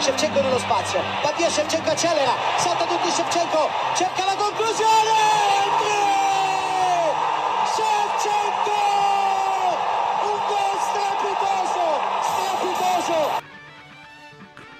Shevchenko nello spazio, va via Shevchenko accelera, salta tutti Shevchenko, cerca la conclusione! Shevchenko! Un gol strepitoso, strepitoso!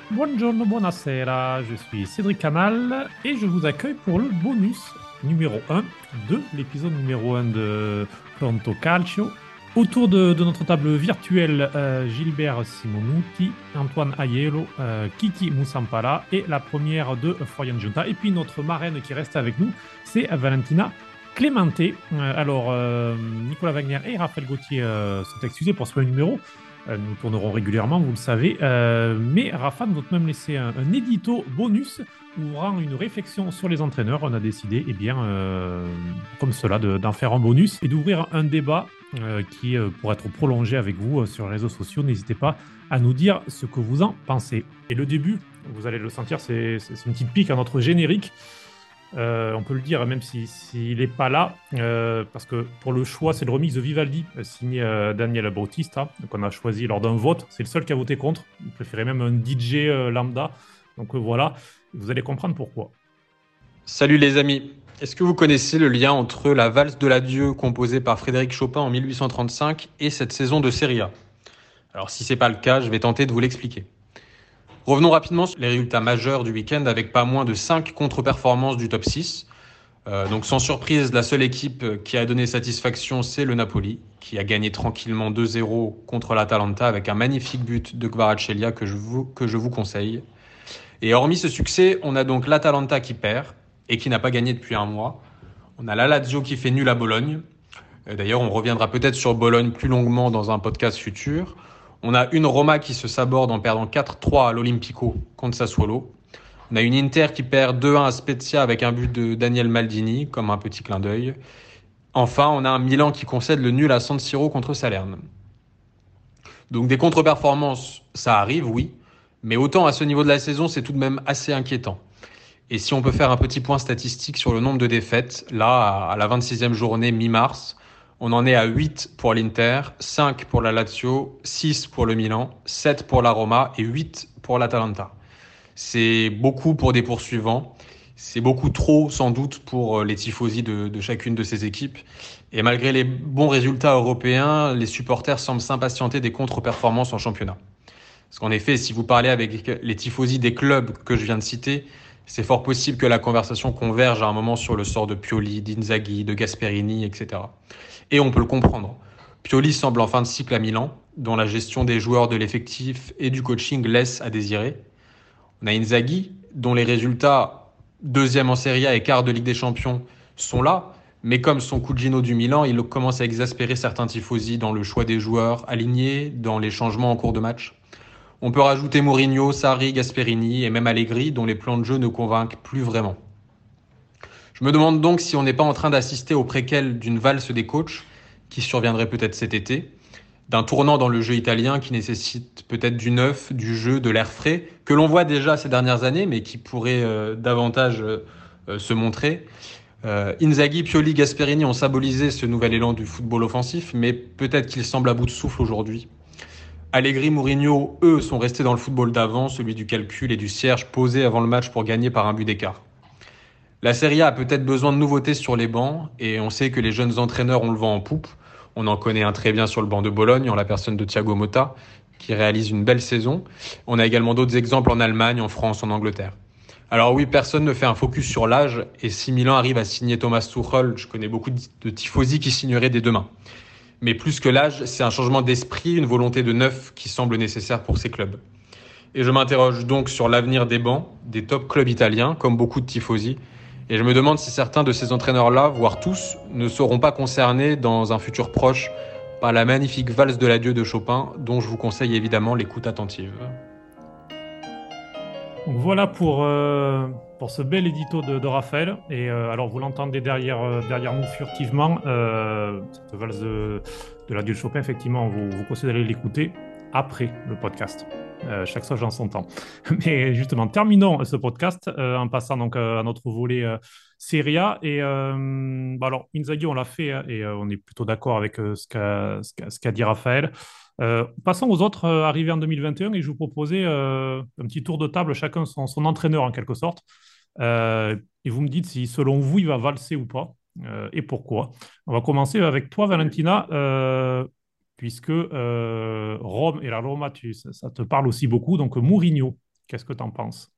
Buongiorno, buonasera, je suis Cédric Canal et je vous accueille pour le bonus numéro 1 de l'épisode numéro 1 de Pronto Calcio. Autour de, notre table virtuelle, euh, Gilbert Simonuti, Antoine Aiello, euh, Kiki Moussampala et la première de Florian Junta. Et puis notre marraine qui reste avec nous, c'est Valentina Clemente. Euh, alors, euh, Nicolas Wagner et Raphaël Gauthier sont excusés pour ce numéro. Nous tournerons régulièrement, vous le savez. Mais Rafa nous a même laissé un, un édito bonus ouvrant une réflexion sur les entraîneurs. On a décidé, eh bien, comme cela, de- d'en faire un bonus et d'ouvrir un débat qui euh, pourrait être prolongé avec vous euh, sur les réseaux sociaux. N'hésitez pas à nous dire ce que vous en pensez. Et le début, vous allez le sentir, c'est une petite pique à notre générique. Euh, on peut le dire, même s'il si, n'est pas là, euh, parce que pour le choix, c'est le remix de Vivaldi, euh, signé euh, Daniel Bautista, qu'on a choisi lors d'un vote. C'est le seul qui a voté contre. Il préférait même un DJ euh, lambda. Donc euh, voilà, vous allez comprendre pourquoi. Salut les amis. Est-ce que vous connaissez le lien entre la valse de l'adieu composée par Frédéric Chopin en 1835 et cette saison de Serie A? Alors si c'est pas le cas, je vais tenter de vous l'expliquer. Revenons rapidement sur les résultats majeurs du week-end avec pas moins de 5 contre-performances du top 6. Euh, donc sans surprise, la seule équipe qui a donné satisfaction, c'est le Napoli, qui a gagné tranquillement 2-0 contre l'Atalanta avec un magnifique but de Kvaratskhelia que je vous conseille. Et hormis ce succès, on a donc l'Atalanta qui perd et qui n'a pas gagné depuis un mois. On a la Lazio qui fait nul à Bologne. Euh, D'ailleurs, on reviendra peut-être sur Bologne plus longuement dans un podcast futur. On a une Roma qui se saborde en perdant 4-3 à l'Olympico contre Sassuolo. On a une Inter qui perd 2-1 à Spezia avec un but de Daniel Maldini, comme un petit clin d'œil. Enfin, on a un Milan qui concède le nul à San Siro contre Salerne. Donc des contre-performances, ça arrive, oui. Mais autant à ce niveau de la saison, c'est tout de même assez inquiétant. Et si on peut faire un petit point statistique sur le nombre de défaites, là, à la 26e journée mi-mars, on en est à 8 pour l'Inter, 5 pour la Lazio, 6 pour le Milan, 7 pour la Roma et 8 pour l'Atalanta. C'est beaucoup pour des poursuivants. C'est beaucoup trop, sans doute, pour euh, les tifosi de, chacune de ces équipes. Et malgré les bons résultats européens, les supporters semblent s'impatienter des contre-performances en championnat. Parce qu'en effet, si vous parlez avec les tifosi des clubs que je viens de citer, c'est fort possible que la conversation converge à un moment sur le sort de Pioli, d'Inzaghi, de Gasperini, etc. Et on peut le comprendre. Pioli semble en fin de cycle à Milan, dont la gestion des joueurs de l'effectif et du coaching laisse à désirer. On a Inzaghi, dont les résultats deuxième en Serie A et quart de Ligue des Champions sont là, mais comme son Cugino du Milan, il commence à exaspérer certains tifosi dans le choix des joueurs alignés, dans les changements en cours de match. On peut rajouter Mourinho, Sarri, Gasperini et même Allegri, dont les plans de jeu ne convainquent plus vraiment. Je me demande donc si on n'est pas en train d'assister au préquel d'une valse des coachs, qui surviendrait peut-être cet été, d'un tournant dans le jeu italien qui nécessite peut-être du neuf, du jeu, de l'air frais, que l'on voit déjà ces dernières années, mais qui pourrait euh, davantage euh, se montrer. Euh, Inzaghi, Pioli, Gasperini ont symbolisé ce nouvel élan du football offensif, mais peut-être qu'il semble à bout de souffle aujourd'hui. Allegri, Mourinho, eux, sont restés dans le football d'avant, celui du calcul et du cierge posé avant le match pour gagner par un but d'écart. La Serie A a peut-être besoin de nouveautés sur les bancs, et on sait que les jeunes entraîneurs ont le vent en poupe. On en connaît un très bien sur le banc de Bologne, en la personne de Thiago Motta, qui réalise une belle saison. On a également d'autres exemples en Allemagne, en France, en Angleterre. Alors oui, personne ne fait un focus sur l'âge, et si Milan arrive à signer Thomas Tuchel, je connais beaucoup de tifosi qui signeraient des deux mains. Mais plus que l'âge, c'est un changement d'esprit, une volonté de neuf qui semble nécessaire pour ces clubs. Et je m'interroge donc sur l'avenir des bancs, des top clubs italiens, comme beaucoup de tifosi, et je me demande si certains de ces entraîneurs-là, voire tous, ne seront pas concernés dans un futur proche par la magnifique valse de l'adieu de Chopin, dont je vous conseille évidemment l'écoute attentive. Donc voilà pour, euh, pour ce bel édito de, Raphaël. Et euh, alors, vous l'entendez derrière, euh, derrière nous furtivement. cette valse de, de de Chopin, effectivement, vous, vous conseillez d'aller l'écouter après le podcast. Chaque chose en son temps. Mais justement, terminons ce podcast en passant donc à notre volet Serie A. Et bah alors, Inzaghi, on l'a fait hein, et on est plutôt d'accord avec ce qu'a dit Raphaël. Passons aux autres arrivés en 2021 et je vous proposais un petit tour de table, chacun son, entraîneur en quelque sorte. et vous me dites si selon vous il va valser ou pas et pourquoi. On va commencer avec toi Valentina puisque euh, Rome et la Roma, tu, ça, te parle aussi beaucoup. Donc, Mourinho, qu'est-ce que tu en penses?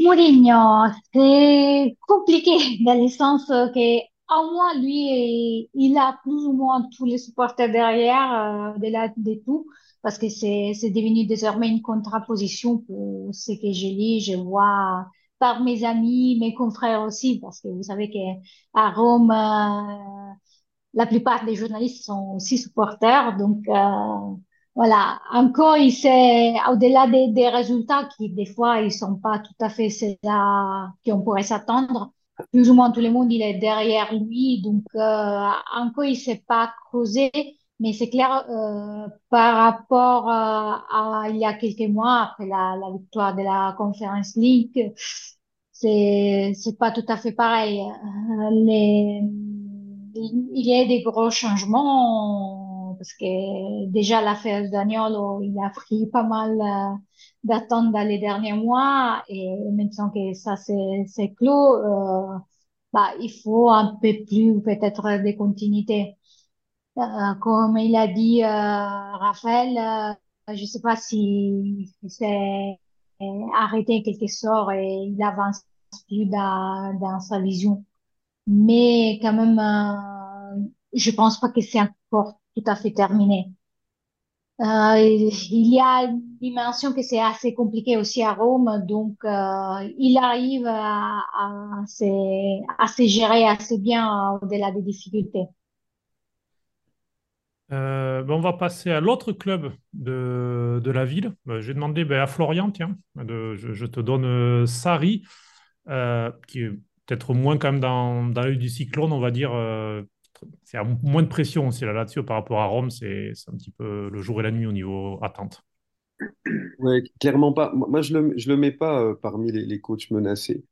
Mourinho, c'est compliqué dans le sens que, au moins, lui, il a plus ou moins tous les supporters derrière, euh, de, la, de tout, parce que c'est, c'est devenu désormais une contraposition pour ce que je lis, je vois par mes amis, mes confrères aussi, parce que vous savez qu'à Rome, euh, la plupart des journalistes sont aussi supporters. Donc, euh, voilà. Encore, il sait, au-delà des, des, résultats qui, des fois, ils sont pas tout à fait ceux-là qu'on pourrait s'attendre. Plus ou moins tout le monde, il est derrière lui. Donc, euh, encore, il s'est pas creusé. Mais c'est clair, euh, par rapport à, à, il y a quelques mois, après la, la victoire de la Conference League, c'est, c'est pas tout à fait pareil. Les, il y a des gros changements parce que déjà l'affaire Daniel, il a pris pas mal euh, d'attente dans les derniers mois et maintenant que ça c'est clos, euh, bah, il faut un peu plus peut-être des continuités. Euh, comme il a dit euh, Raphaël, euh, je sais pas si c'est arrêté quelque sorte et il avance plus dans, dans sa vision mais quand même, euh, je pense pas que c'est encore tout à fait terminé. Euh, il y a une dimension que c'est assez compliqué aussi à Rome, donc euh, il arrive à, à, à, se gérer assez bien au-delà des difficultés. Euh, ben on va passer à l'autre club de, de, la ville. J'ai demandé ben, à Florian, tiens, je, te donne euh, Sari, euh, qui est peut-être moins quand même dans, dans l'œil du cyclone, on va dire. C'est moins de pression aussi là, là-dessus par rapport à Rome. C'est un petit peu le jour et la nuit au niveau attente. Oui, clairement pas. Moi, je ne le, je le mets pas euh, parmi les, coachs menacés.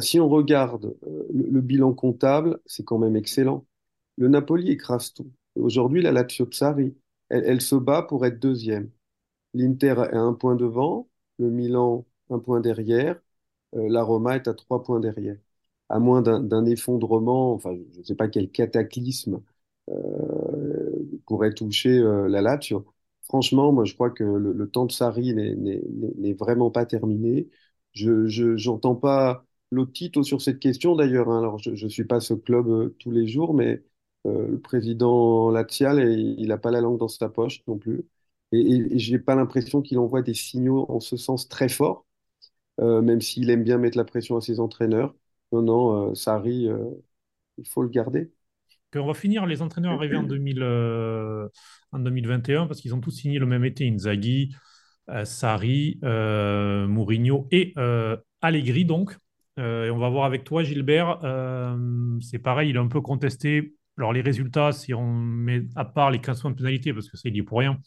si on regarde euh, le, bilan comptable, c'est quand même excellent. Le Napoli écrase tout. Aujourd'hui, la Lazio Tsari, elle, elle, se bat pour être deuxième. L'Inter est un point devant, le Milan un point derrière, euh, la Roma est à trois points derrière à moins d'un effondrement, enfin, je ne sais pas quel cataclysme euh, pourrait toucher euh, la Lazio. Franchement, moi, je crois que le, temps de Sarri n'est vraiment pas terminé. Je n'entends pas Lotito sur cette question d'ailleurs. Hein. Alors, je ne suis pas ce club euh, tous les jours, mais le président Lazial, il n'a pas la langue dans sa poche non plus. Et, je n'ai pas l'impression qu'il envoie des signaux en ce sens très forts, même s'il aime bien mettre la pression à ses entraîneurs. Non, non, euh, Sarri, euh, il faut le garder. On va finir les entraîneurs arrivés en, 2000, euh, en 2021 parce qu'ils ont tous signé le même été Inzaghi, euh, Sarri, euh, Mourinho et Allegri. Donc, et on va voir avec toi, Gilbert. c'est pareil, il est un peu contesté. Alors, les résultats, si on met à part les 15 points de pénalité, parce que ça, il est pour rien,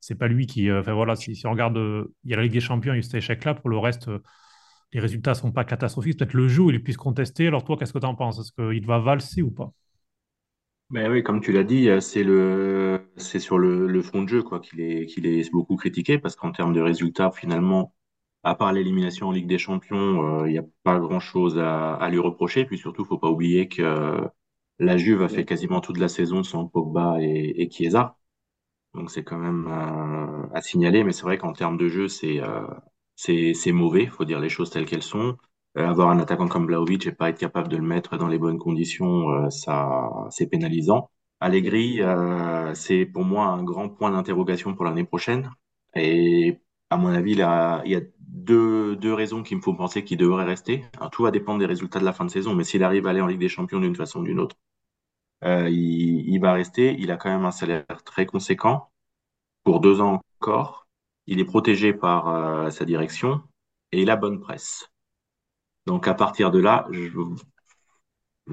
c'est pas lui qui. Enfin voilà, si, si, on regarde, il y a la Ligue des Champions, il y a cet échec-là. Pour le reste les résultats ne sont pas catastrophiques. Peut-être le jeu, il est plus contesté. Alors toi, qu'est-ce que tu en penses? Est-ce qu'il va valser ou pas? Ben oui, comme tu l'as dit, c'est le c'est sur le, le, fond de jeu quoi qu'il est qu'il est beaucoup critiqué parce qu'en termes de résultats finalement, à part l'élimination en Ligue des Champions, euh, il n'y a pas grand-chose à, à, lui reprocher. Puis surtout, faut pas oublier que euh, la Juve a fait quasiment toute la saison sans Pogba et, et Chiesa, donc c'est quand même euh, à signaler. Mais c'est vrai qu'en termes de jeu, c'est euh, c'est mauvais, faut dire les choses telles qu'elles sont. Euh, avoir un attaquant comme Blaovic et pas être capable de le mettre dans les bonnes conditions, euh, ça, c'est pénalisant. Allegri, euh, c'est pour moi un grand point d'interrogation pour l'année prochaine. Et à mon avis, il y a deux, deux raisons qui me font penser qu'il devrait rester. Tout va dépendre des résultats de la fin de saison, mais s'il arrive à aller en Ligue des Champions d'une façon ou d'une autre, il, il va rester. Il a quand même un salaire très conséquent pour deux ans encore il est protégé par euh, sa direction et la bonne presse. Donc à partir de là, je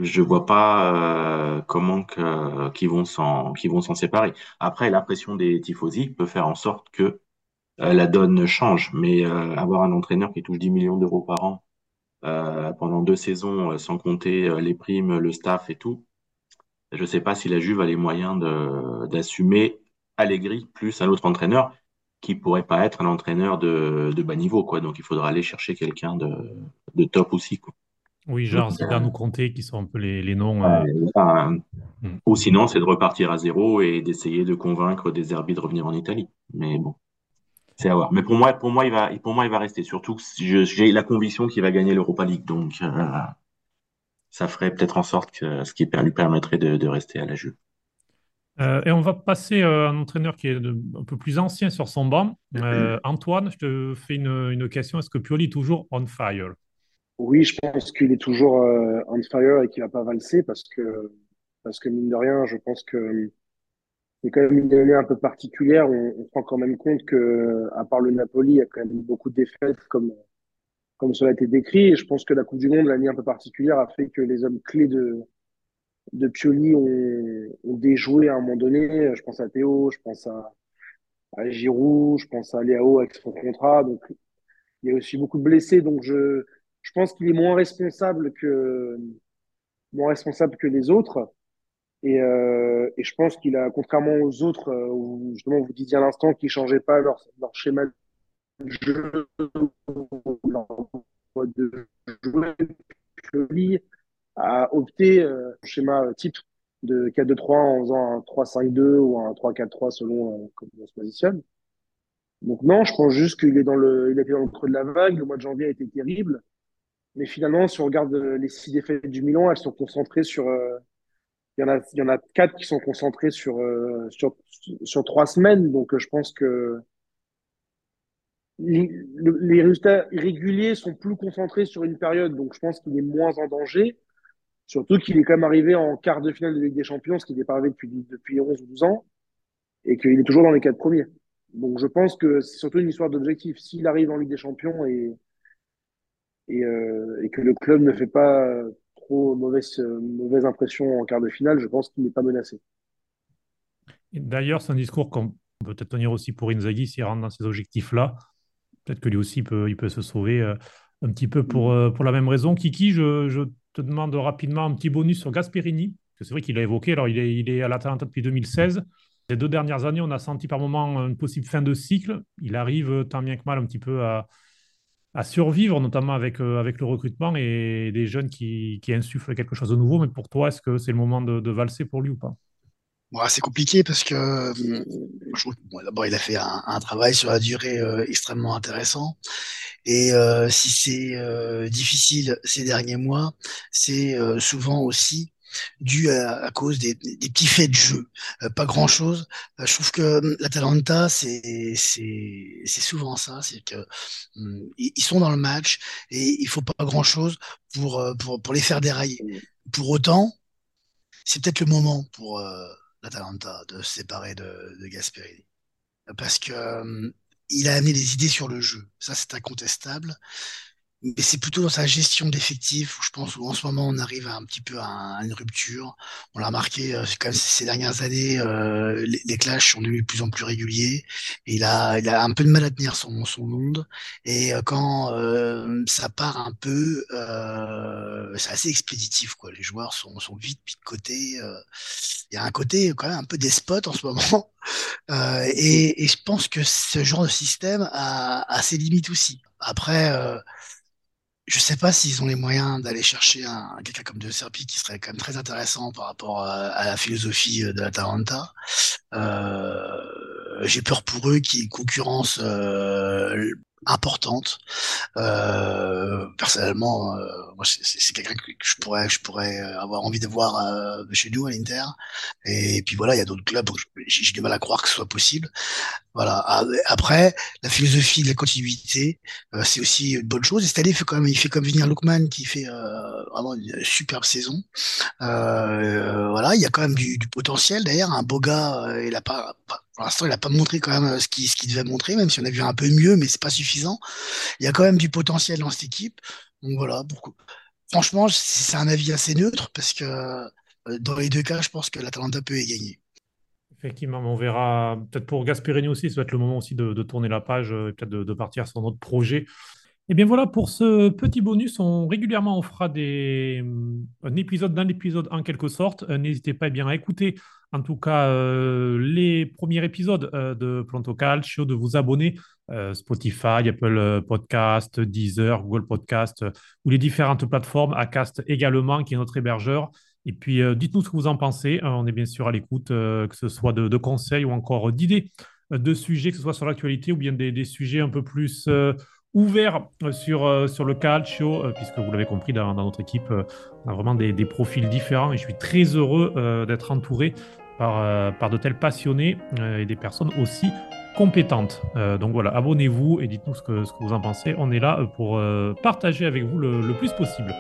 je vois pas euh, comment qu'ils vont s'en séparer. Après, la pression des tifosi peut faire en sorte que euh, la donne change, mais avoir un entraîneur qui touche 10 millions d'euros par an pendant deux saisons, sans compter les primes, le staff et tout, je sais pas si la Juve a les moyens d'assumer Allegri plus un autre entraîneur qui pourrait pas être un entraîneur de, de bas niveau, quoi. Donc il faudra aller chercher quelqu'un de, de top aussi, quoi. Oui, genre Zidane ou Conte, qui sont un peu les, les noms. euh, euh, hmm. Ou sinon, c'est de repartir à zéro et d'essayer de convaincre des arbitres de revenir en Italie. Mais bon, c'est à voir. Mais pour moi, pour moi, il va, pour moi, il va rester. Surtout que j'ai la conviction qu'il va gagner l'Europa League. Donc, euh, ça ferait peut-être en sorte que ce qui lui permettrait de, de rester à la Juve. Euh, et on va passer euh, à un entraîneur qui est de- un peu plus ancien sur son banc. Euh, Antoine, je te fais une, une question. Est-ce que Pioli est toujours on fire? Oui, je pense qu'il est toujours euh, on fire et qu'il va pas valser parce que, parce que mine de rien, je pense que c'est quand même une année un peu particulière. On, on se rend quand même compte que, à part le Napoli, il y a quand même beaucoup de défaites comme, comme cela a été décrit. Et je pense que la Coupe du Monde, l'année un peu particulière, a fait que les hommes clés de, de Pioli ont, ont déjoué à un moment donné. Je pense à Théo, je pense à, à Giroud, je pense à Léao avec son contrat. Donc, il y a aussi beaucoup de blessés. Donc, je, je pense qu'il est moins responsable que, moins responsable que les autres. Et, euh, et je pense qu'il a, contrairement aux autres, euh, où justement vous disiez à l'instant qu'ils changeaient pas leur, leur schéma de jeu, leur mode de jouer, a opté euh, schéma type de 4-2-3 en faisant un 3-5-2 ou un 3-4-3 selon euh, comment on se positionne. Donc non, je pense juste qu'il est dans le, il a été dans le creux de la vague. Le mois de janvier a été terrible. Mais finalement, si on regarde euh, les six défaites du Milan, elles sont concentrées sur, euh, il y en a, il y en a quatre qui sont concentrées sur, euh, sur, sur trois semaines. Donc, euh, je pense que les, le- les résultats irréguliers sont plus concentrés sur une période. Donc, je pense qu'il est moins en danger. Surtout qu'il est quand même arrivé en quart de finale de Ligue des Champions, ce qui n'est pas arrivé depuis, depuis 11 ou 12 ans, et qu'il est toujours dans les quatre premiers. Donc, je pense que c'est surtout une histoire d'objectif. S'il arrive en Ligue des Champions et, et, euh, et que le club ne fait pas trop mauvaise, mauvaise impression en quart de finale, je pense qu'il n'est pas menacé. D'ailleurs, c'est un discours qu'on peut peut-être tenir aussi pour Inzaghi s'il rentre dans ces objectifs-là. Peut-être que lui aussi peut, il peut se sauver euh, un petit peu pour, euh, pour la même raison. Kiki, je, je te demande rapidement un petit bonus sur Gasperini, que c'est vrai qu'il a évoqué. Alors, il est, il est à l'Atalanta depuis 2016. Les deux dernières années, on a senti par moments une possible fin de cycle. Il arrive tant bien que mal un petit peu à, survivre, notamment avec, euh, avec le recrutement et des jeunes qui, insufflent quelque chose de nouveau. Mais pour toi, est-ce que c'est le moment de valser pour lui ou pas? Bon, c'est compliqué parce trouve que, bon, d'abord il a fait un, un travail sur la durée euh, extrêmement intéressant et euh, si c'est euh, difficile ces derniers mois, c'est euh, souvent aussi dû à, à cause des, des petits faits de jeu, Euh, pas grand-chose. Euh, je trouve que l'Atalanta c'est c'est souvent ça, c'est que hum, ils sont dans le match et il faut pas grand-chose pour euh, pour pour les faire dérailler. Pour autant c'est peut-être le moment pour euh, l'Atalanta de se séparer de, de Gasperini. Parce que euh, il a amené des idées sur le jeu. Ça, c'est incontestable. Mais c'est plutôt dans sa gestion d'effectifs où je pense où en ce moment on arrive un petit peu à, une rupture. On l'a remarqué euh, quand même ces dernières années, euh, les, les clashs sont devenus de plus en plus réguliers. Il a, il a un peu de mal à tenir son, son monde. Et euh, quand euh, ça part un peu, euh, c'est assez expéditif quoi. Les joueurs sont, sont vite mis de côté. Il y a un côté quand même un peu despote en ce moment. Euh, et, et je pense que ce genre de système a, a ses limites aussi. Après. Euh, je sais pas s'ils ont les moyens d'aller chercher un, quelqu'un comme De Serpi qui serait quand même très intéressant par rapport à, la philosophie de la Taranta. Euh, J'ai peur pour eux qu'il y ait une concurrence euh, importante. Euh, personnellement, euh, moi c'est quelqu'un que je pourrais, je pourrais avoir envie de voir euh, chez nous à l'Inter. Et, puis voilà, il y a d'autres clubs. J'ai du mal à croire que ce soit possible. Voilà. Après, la philosophie de la continuité, euh, c'est aussi une bonne chose. Et cette année, il fait quand même, il fait comme venir Lookman, qui fait euh, vraiment une superbe saison. Euh, voilà, il y a quand même du, du potentiel. D'ailleurs, un beau gars, il a pas, pas pour l'instant, il n'a pas montré quand même ce qu'il ce devait montrer, même si on a vu un peu mieux, mais c'est pas suffisant. Il y a quand même du potentiel dans cette équipe. Donc voilà, pourquoi. Franchement, c'est un avis assez neutre parce que dans les deux cas, je pense que l'Atalanta peut y gagner. Effectivement, on verra peut-être pour Gasperini aussi, ça va être le moment aussi de, tourner la page et peut-être de, de, partir sur notre projet. Et bien voilà, pour ce petit bonus, on régulièrement on fera des, un épisode d'un épisode en quelque sorte. Euh, N'hésitez pas eh bien, à écouter en tout cas euh, les premiers épisodes euh, de Planto Calcio, de vous abonner euh, Spotify, Apple Podcast, Deezer, Google Podcast euh, ou les différentes plateformes, Acast également qui est notre hébergeur. Et puis euh, dites-nous ce que vous en pensez. Euh, on est bien sûr à l'écoute, euh, que ce soit de, conseils ou encore d'idées euh, de sujets, que ce soit sur l'actualité ou bien des sujets un peu plus ouverts euh, sur, euh, sur le calcio, euh, puisque vous l'avez compris, dans, notre équipe, on a vraiment des, profils différents et je suis très heureux d'être entouré par, par de tels passionnés et des personnes aussi compétentes. Donc voilà, abonnez-vous et dites-nous ce que, ce que vous en pensez. On est là pour partager avec vous le, le plus possible.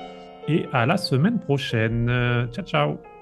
Et à la semaine prochaine. Ciao, ciao